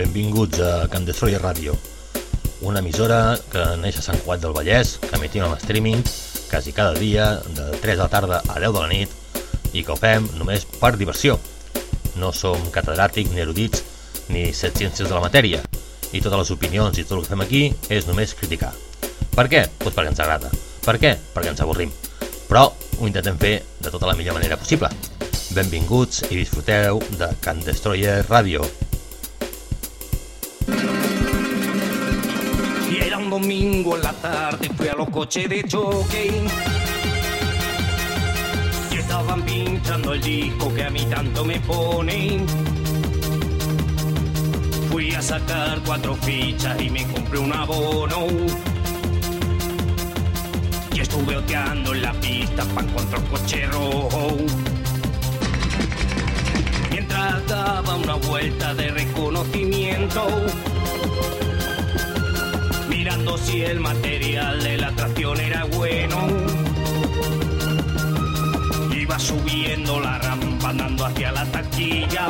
Benvinguts a Can Destroyer Ràdio, una emissora que neix a Sant Cuat del Vallès, que emetim en streaming quasi cada dia, de 3 de la tarda a 10 de la nit, i que ho fem només per diversió. No som catedràtics ni erudits ni set ciències de la matèria, i totes les opinions i tot el que fem aquí és només criticar. Per què? Pues perquè ens agrada. Per què? Perquè ens avorrim. Però ho intentem fer de tota la millor manera possible. Benvinguts i disfruteu de Can Destroyer Radio. Domingo en la tarde, fui a los coches de choque. Y estaban pinchando el disco que a mí tanto me pone. Fui a sacar cuatro fichas y me compré un abono. Y estuve oteando en la pista para encontrar un coche rojo. Mientras daba una vuelta de reconocimiento si el material de la tracción era bueno. Iba subiendo la rampa andando hacia la taquilla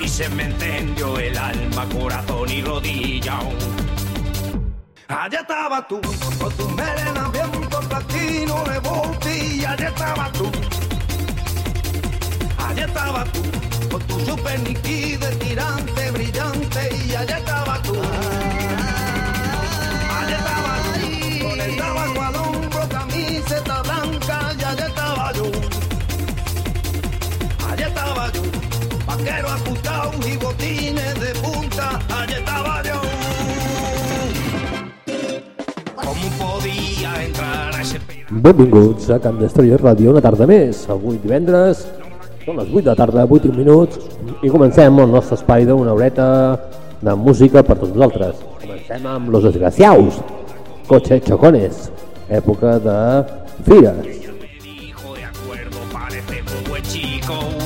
y se me encendió el alma, corazón y rodilla. Allá estaba tú, con tu melena bien por platino de voltilla, allá estaba tú. Allá estaba tú, con tu super niki de tirante brillante y allá estaba Benvinguts a Camp Destroyer Ràdio una tarda més. Avui divendres, són les 8 de la tarda, 8 minuts, i comencem el nostre espai d'una horeta de música per tots nosaltres. Comencem amb Los Desgraciaus, Coche Chocones, època de fires. Me dijo de acuerdo, parece chico.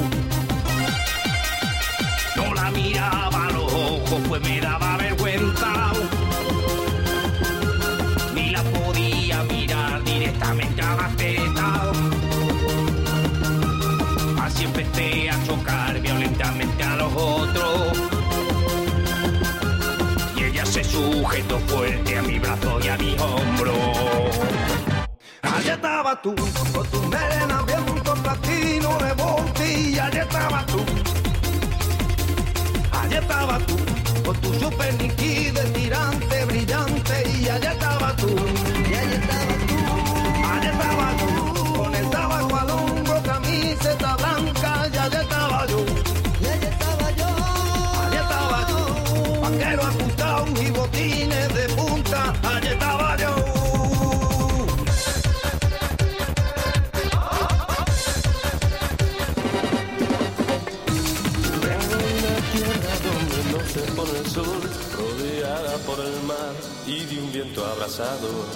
Sujetó fuerte a mi brazo y a mi hombro. Allá estaba tú, con tu melena bien con platino de voltilla, allá estaba tú. Allá estaba tú, con tu super niki de tirante brillante y allá estaba tú. Y de un viento abrasador.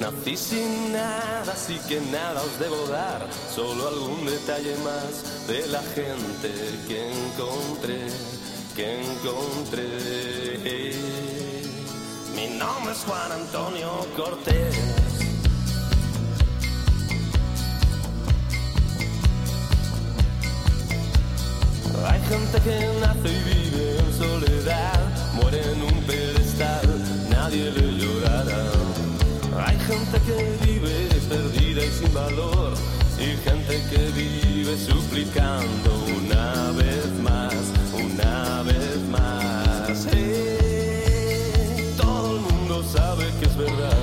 Nací sin nada, así que nada os debo dar, solo algún detalle más de la gente que encontré, que encontré. Mi nombre es Juan Antonio Cortés. Hay gente que nace y vive gente que vive perdida y sin valor, y gente que vive suplicando una vez más, una vez más. Eh, todo el mundo sabe que es verdad.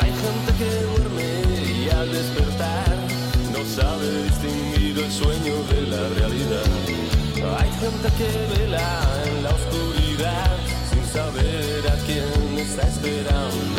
Hay gente que duerme y al despertar no sabe distinguir el sueño de la realidad. Gente que vela en la oscuridad sin saber a quién está esperando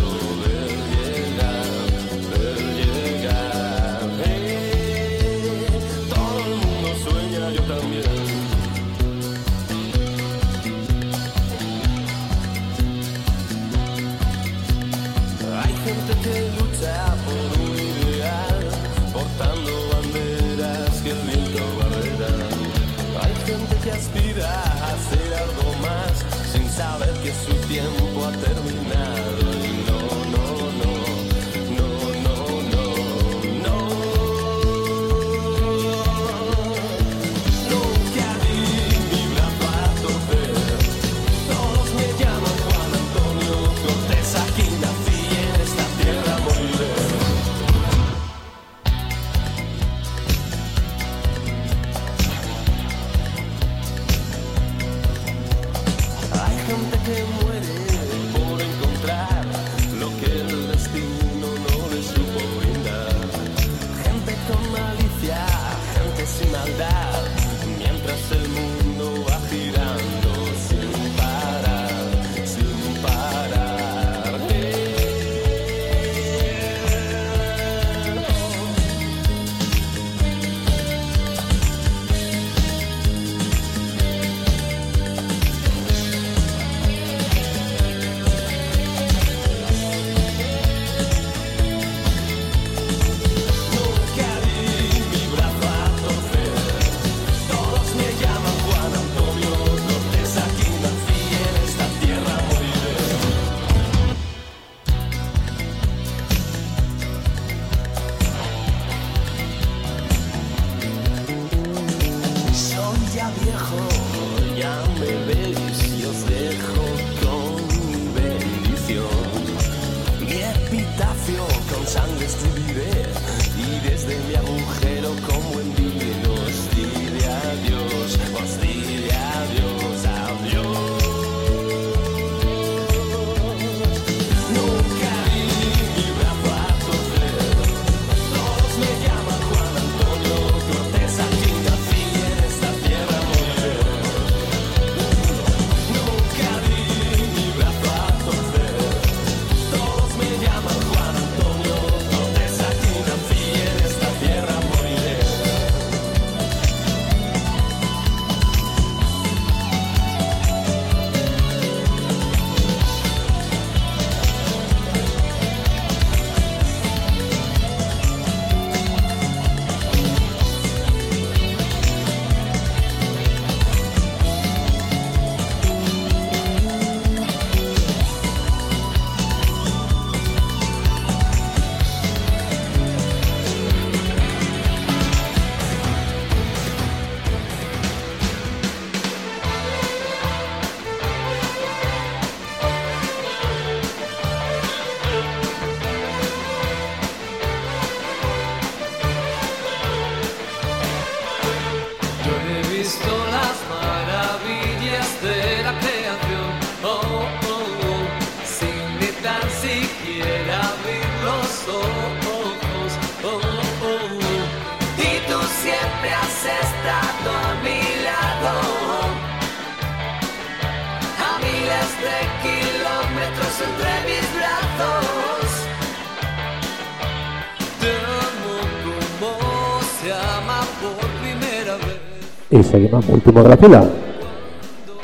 Y seguimos último de la fila.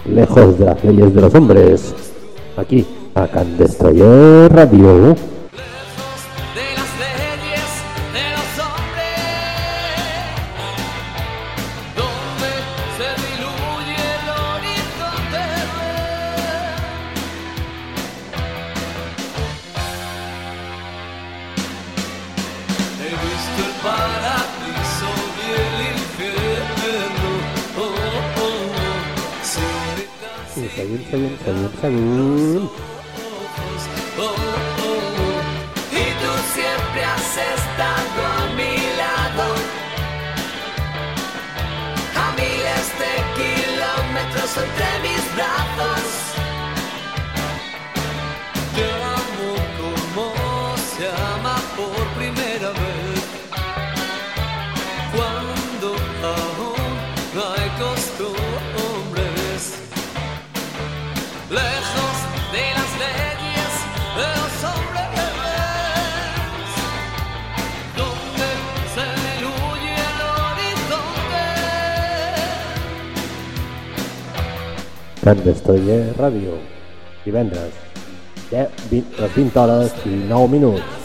Lejos de las leyes de los hombres. Aquí, acá en Destroyer Radio. Sallent Ràdio. Divendres, 10, 20, les 20 hores i 9 minuts.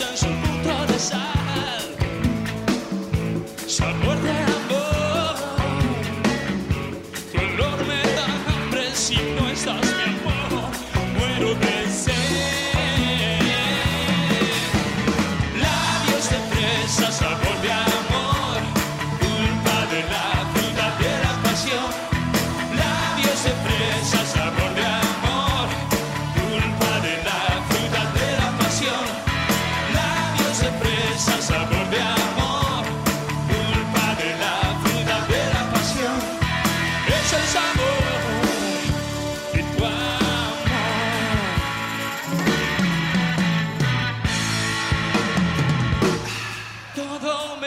relations.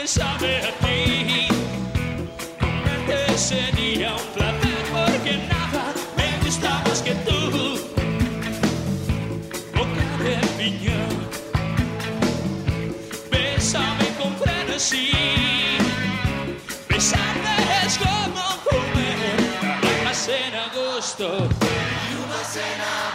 sabe a ti. Comerte sería un placer porque nada me gusta más que tú. Boca de piñón, bésame con frenesí. Besarte es como comer, no en agosto. Uvas en agosto.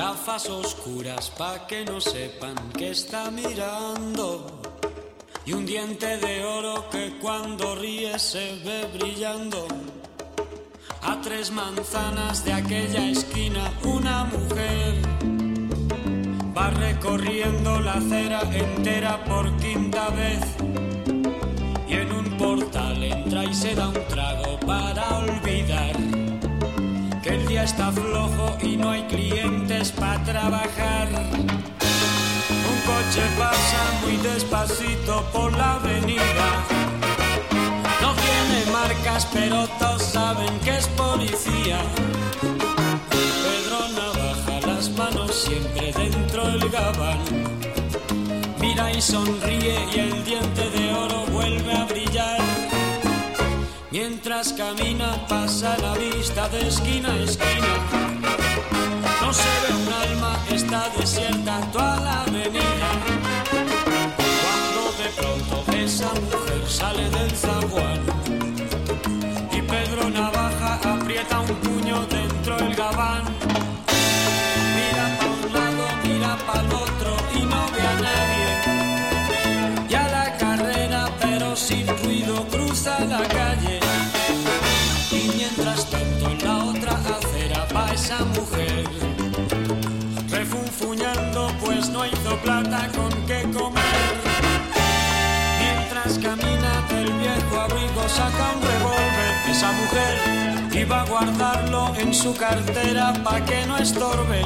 Gafas oscuras pa' que no sepan que está mirando. Y un diente de oro que cuando ríe se ve brillando. A tres manzanas de aquella esquina una mujer va recorriendo la acera entera por quinta vez. Y en un portal entra y se da un trago para olvidar está flojo y no hay clientes para trabajar. Un coche pasa muy despacito por la avenida. No tiene marcas, pero todos saben que es policía. Pedro Navaja, las manos siempre dentro del gabán. Mira y sonríe y el diente de oro vuelve a brillar. Mientras camina pasa la vista de esquina a esquina. No se ve un alma, está desierta plata con qué comer. Mientras camina del viejo abrigo saca un revólver esa mujer iba a guardarlo en su cartera pa' que no estorbe.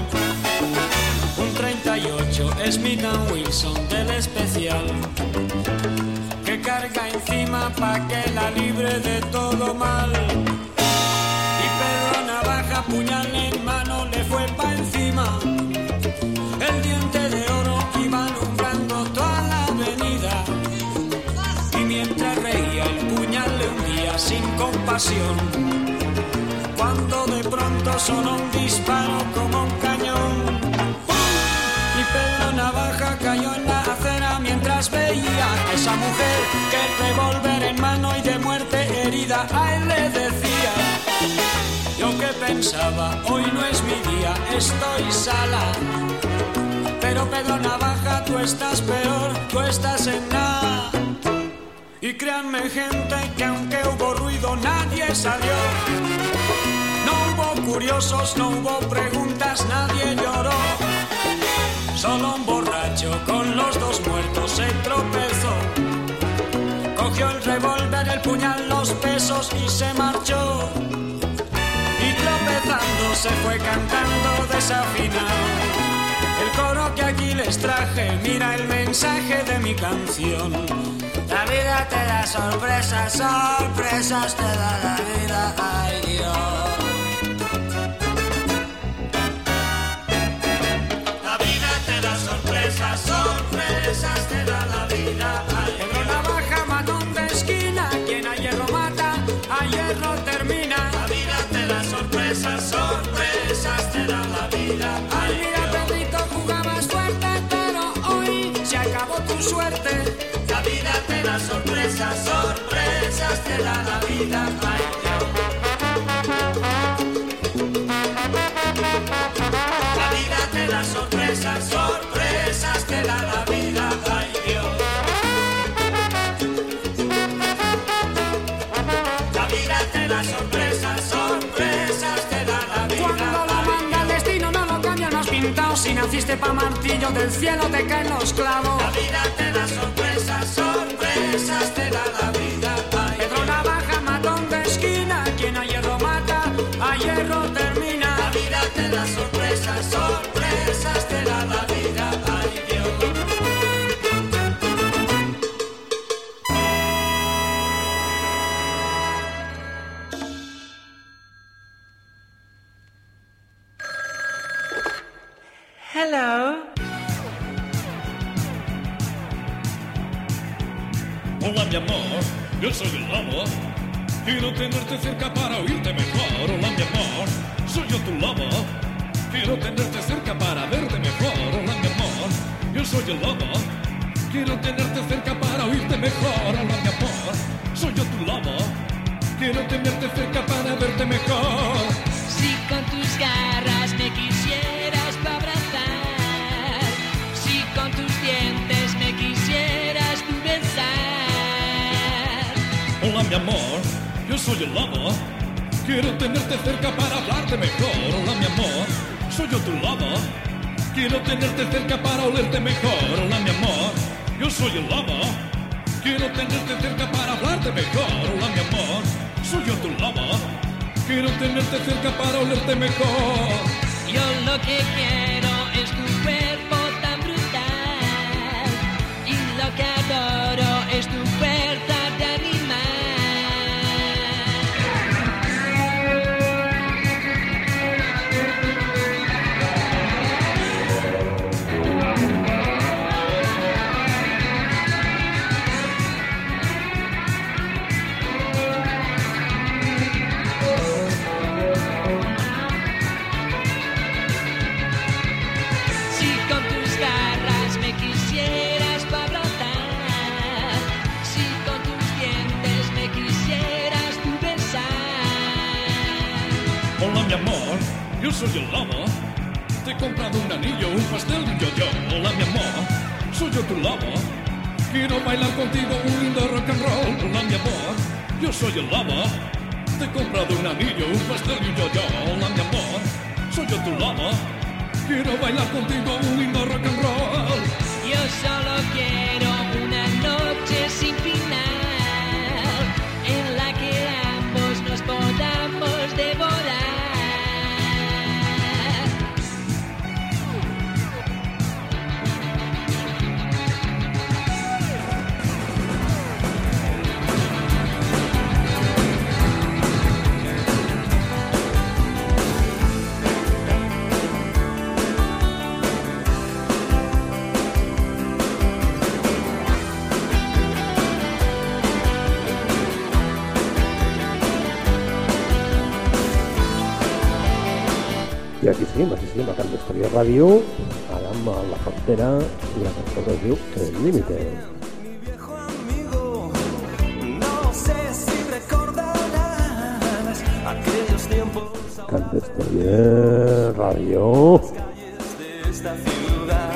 Un 38 Smith Wilson del especial que carga encima pa' que la libre de todo mal. Y Pedro Navaja, puñal compasión. Cuando de pronto sonó un disparo como un cañón. Y Pedro Navaja cayó en la acera mientras veía a esa mujer que el revólver en mano y de muerte herida a él le decía. Yo que pensaba, hoy no es mi día, estoy sala. Pero Pedro Navaja, tú estás peor, tú estás en nada. Y créanme gente que aunque hubo ruido nadie salió. No hubo curiosos, no hubo preguntas, nadie lloró. Solo un borracho con los dos muertos se tropezó. Cogió el revólver, el puñal, los pesos y se marchó. Y tropezando se fue cantando desafinado. El coro que aquí les traje, mira el mensaje de mi canción. La vida te da sorpresas, sorpresas te da la vida, ay Dios. La vida te da sorpresas, sorpresas te da la vida, Raiden. Calidad te da sorpresas, sorpresas te da la vida. Cuando la banda al destino no lo cambia, no has pintado Si naciste pa' martillo del cielo te cae los clavo. La vida te da sorpresa, sorpresas te da la vida para olerte mejor. Yo lo que quiero vio a la, la frontera y la frontera vio el límite. Cantes bien, radio. Las calles de esta ciudad,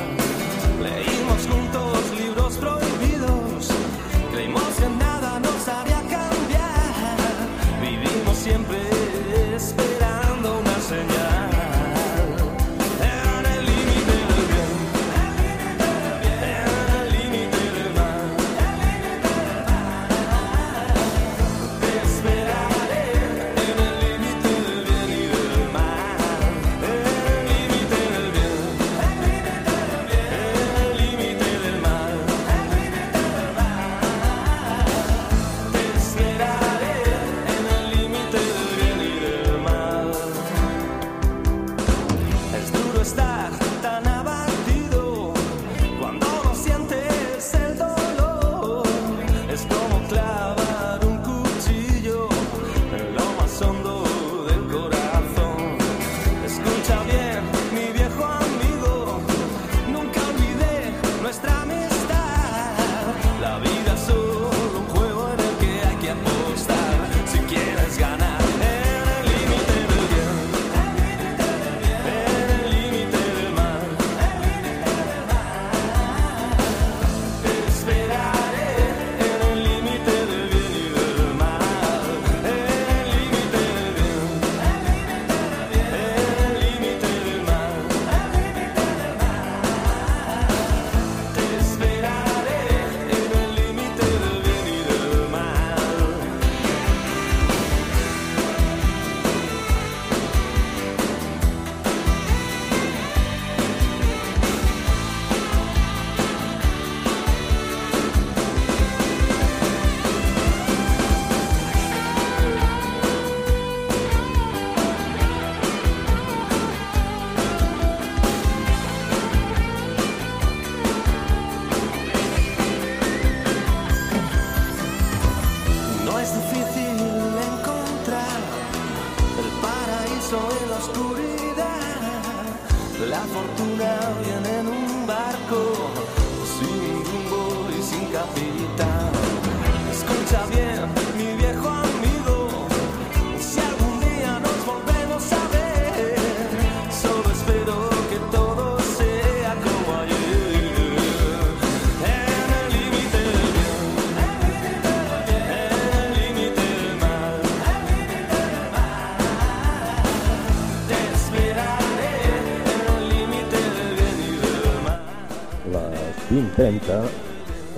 30,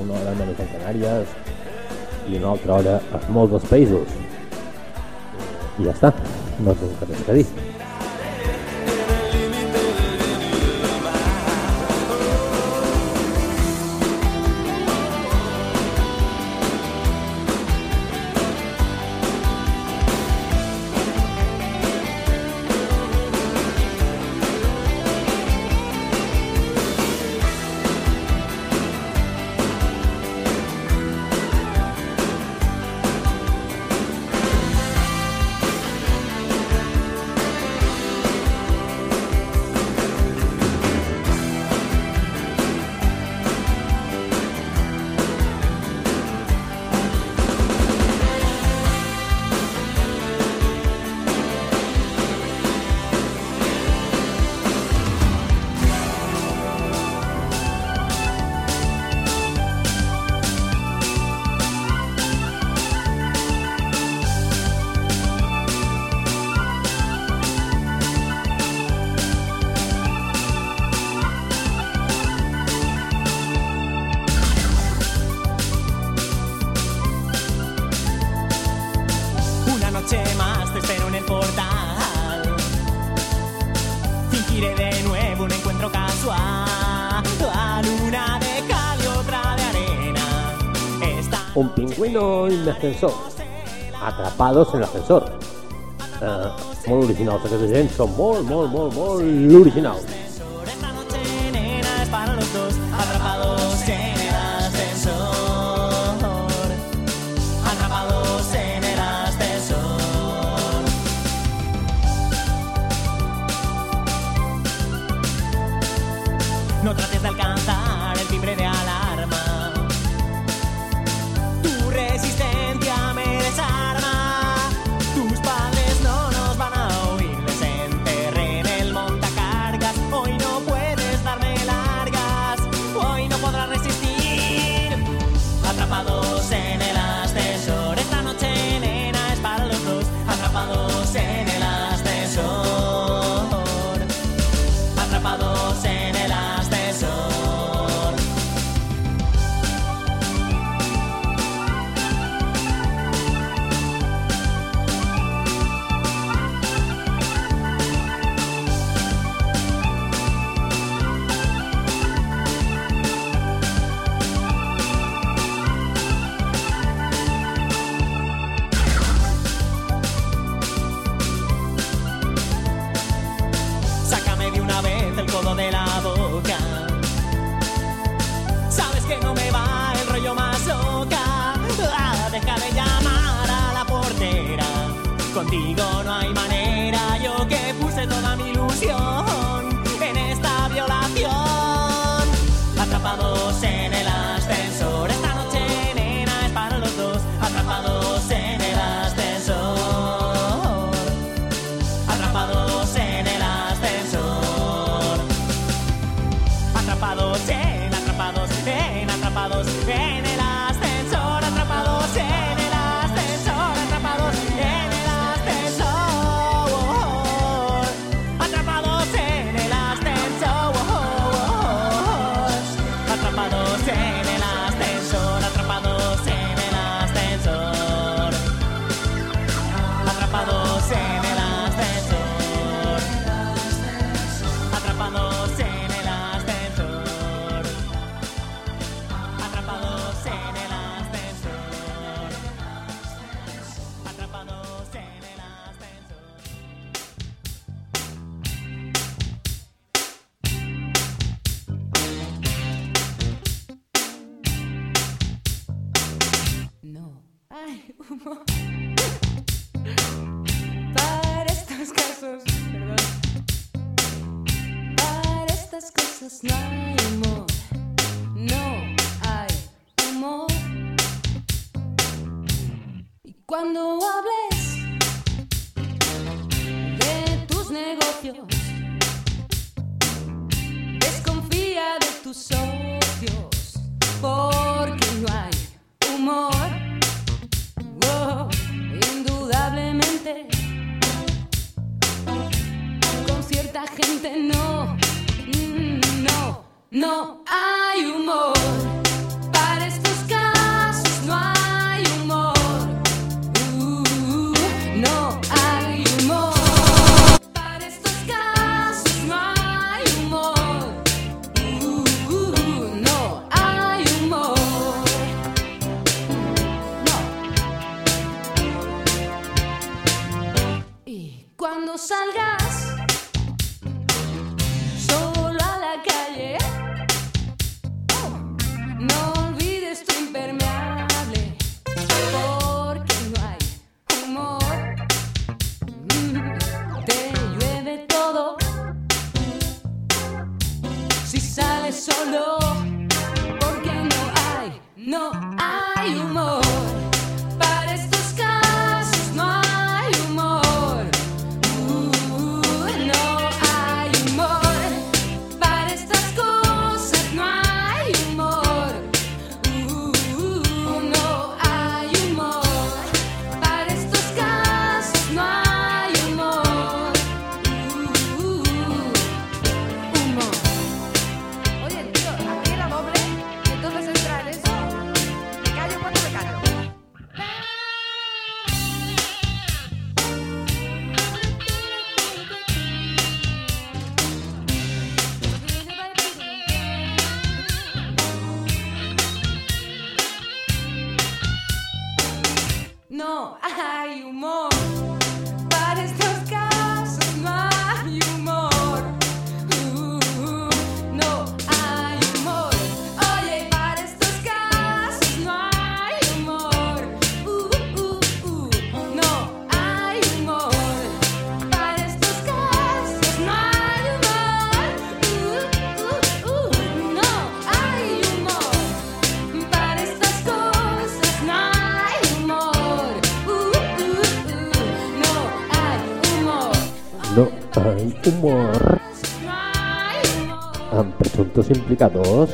una hora menys a Canàries i una altra hora a molts dels països. I ja està, no tinc res que dir. no en el ascensor. Atrapados en l'ascensor. Eh, ah, molt original, aquesta gent són molt, molt, molt, molt originals. cuando salga. al humor. Han presuntos implicados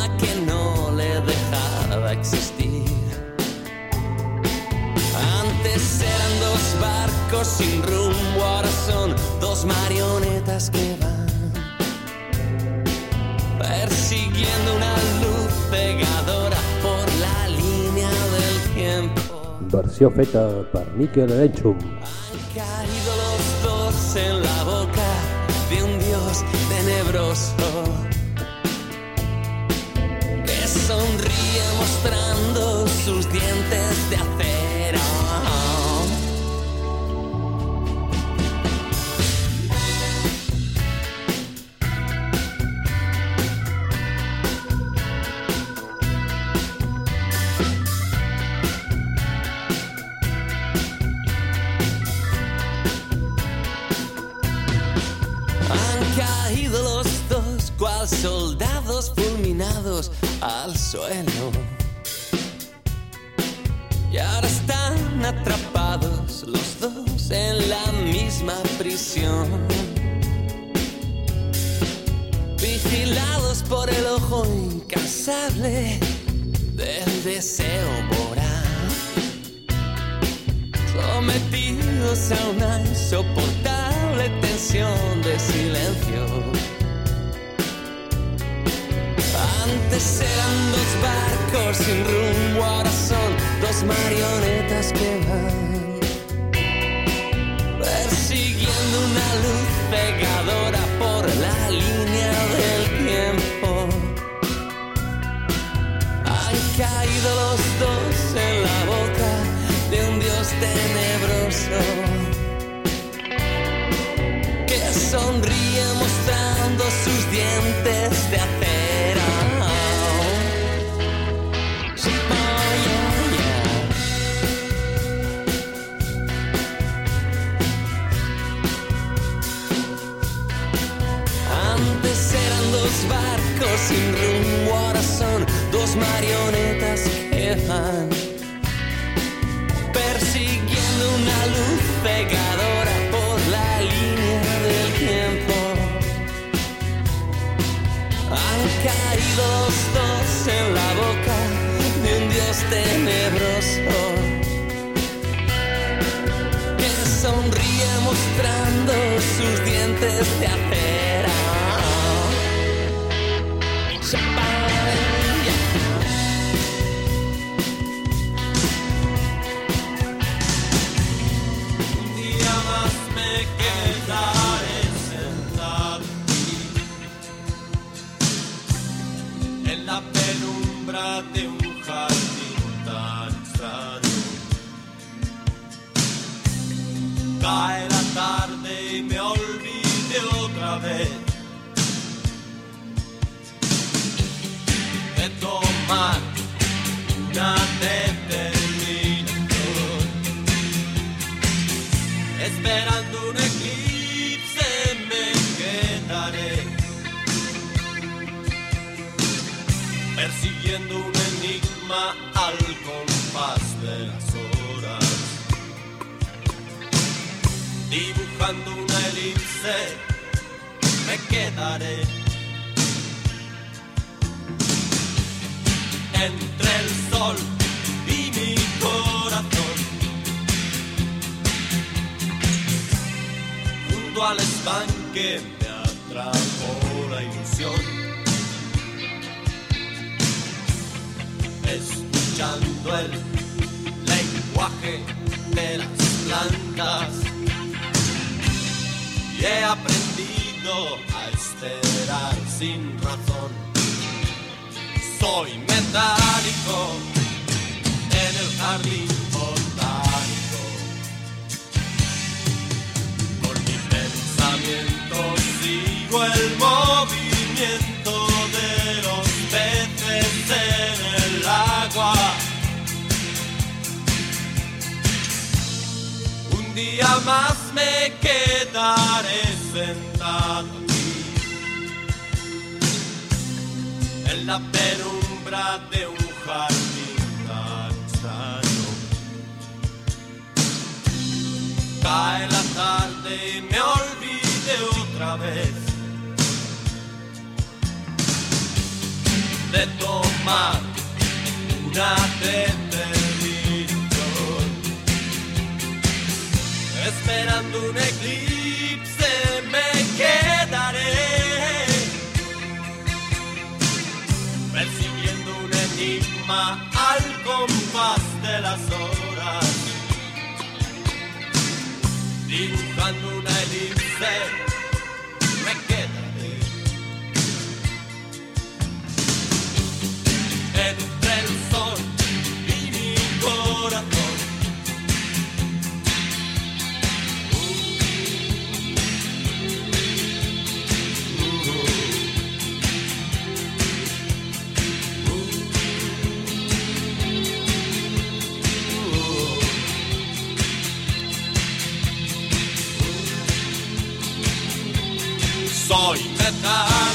alma que no le dejaba existir. Antes eran dos barcos sin rumbo, ahora son dos marionetas que van persiguiendo una luz pegadora por la línea del tiempo. Versió feta per Miquel Elenchum. Al suelo. Y ahora están atrapados los dos en la misma prisión. Vigilados por el ojo incansable del deseo voraz. Sometidos a una insoportable tensión de silencio. Antes eran dos barcos sin rumbo, ahora persiguiendo una luz pegadora por la línea del tiempo. Han caído los dos en la boca de un dios tenebroso que sonríe mostrando sus dientes de acera. Vez de tomar una determinación. Esperando un eclipse me quedaré. Persiguiendo un enigma al compás de las horas. Dibujando una elipse quedaré Entre el sol y mi corazón junto al estanque me atrapó la ilusión. Escuchando el lenguaje de las plantas y he aprendido esperar sin razón. Soy metálico en el jardín botánico. Por mi pensamiento sigo el movimiento de los peces en el agua. Un día más me quedaré sentado la penumbra de un jardín tan. Cae la tarde y me olvide otra vez de tomar una determinación. Esperando un eclipse me quedaré las horas, dibujando una elipse, me quedaré entre el sol y mi corazón. Soy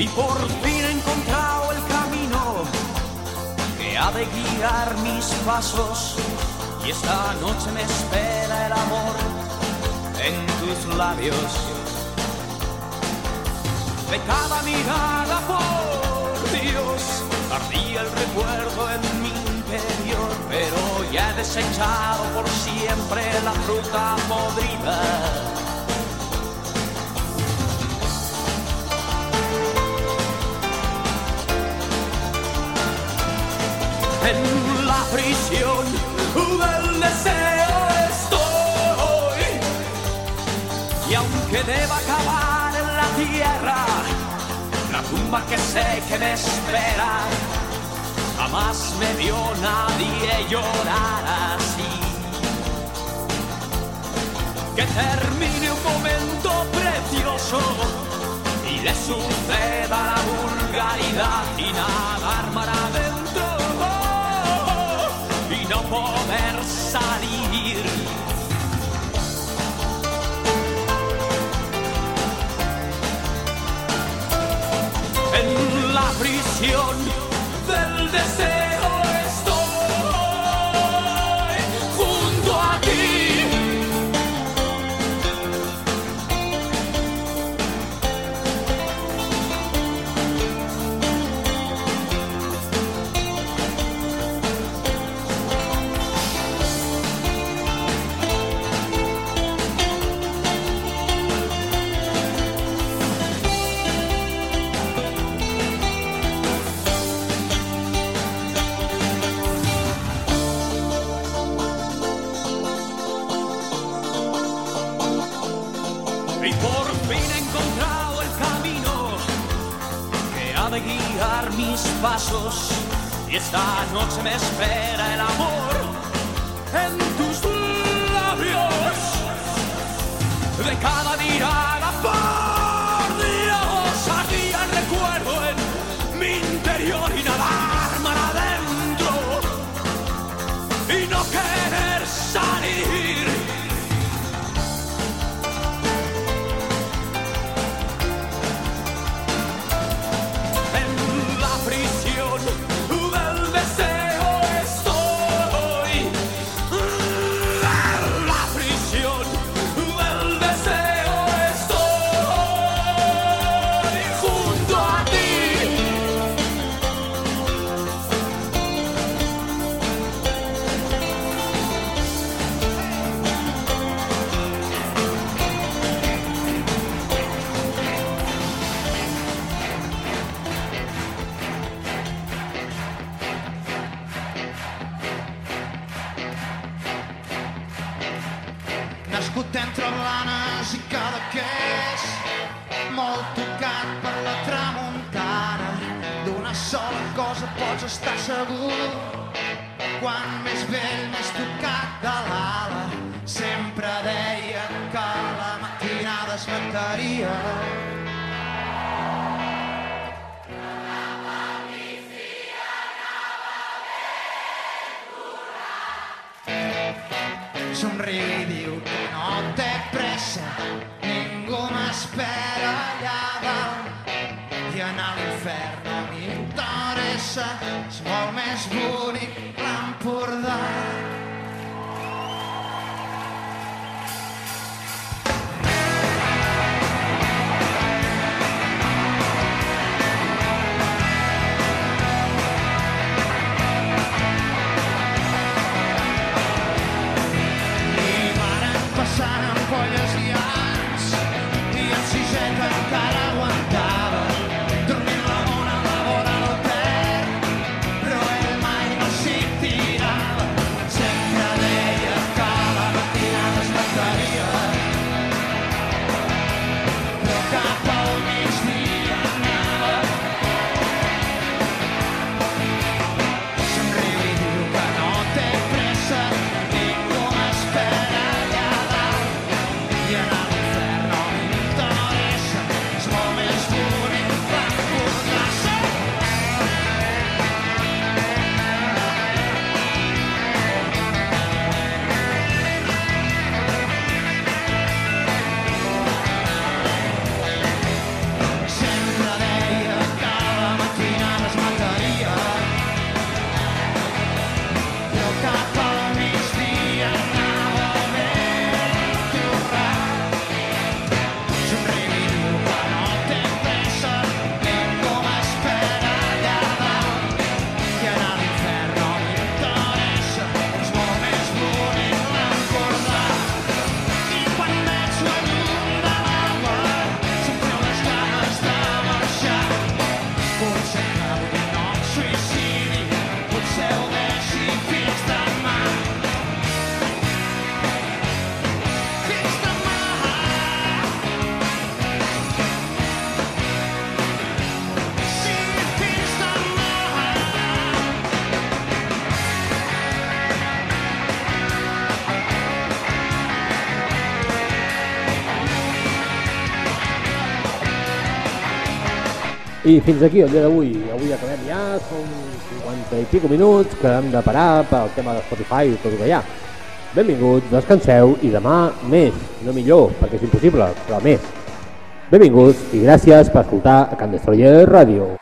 Y por fin he encontrado el camino que ha de guiar mis pasos. Y esta noche me espera el amor en tus labios. De cada mirada, por Dios, ardía el recuerdo en mi interior. Pero ya he desechado por siempre la fruta podrida. En la prisión del deseo estoy. Y aunque deba acabar en la tierra, la tumba que sé que me espera, jamás me vio nadie llorar así. Que termine un momento precioso y le suceda la vulgaridad y adentro y no poder salir. En la prisión del deseo nascut entre blanes i cadaqués, molt tocat per la tramuntana. D'una sola cosa pots estar segur, quan més vell, més tocat de l'ala. Sempre deia que la matinada es mataria. somriu warm as wood I fins aquí el dia d'avui. Avui acabem ja, són 50 i pico minuts que hem de parar pel tema de Spotify i tot el que hi ha. Benvinguts, descanseu i demà més, no millor, perquè és impossible, però més. Benvinguts i gràcies per escoltar a Can Destroyer Radio.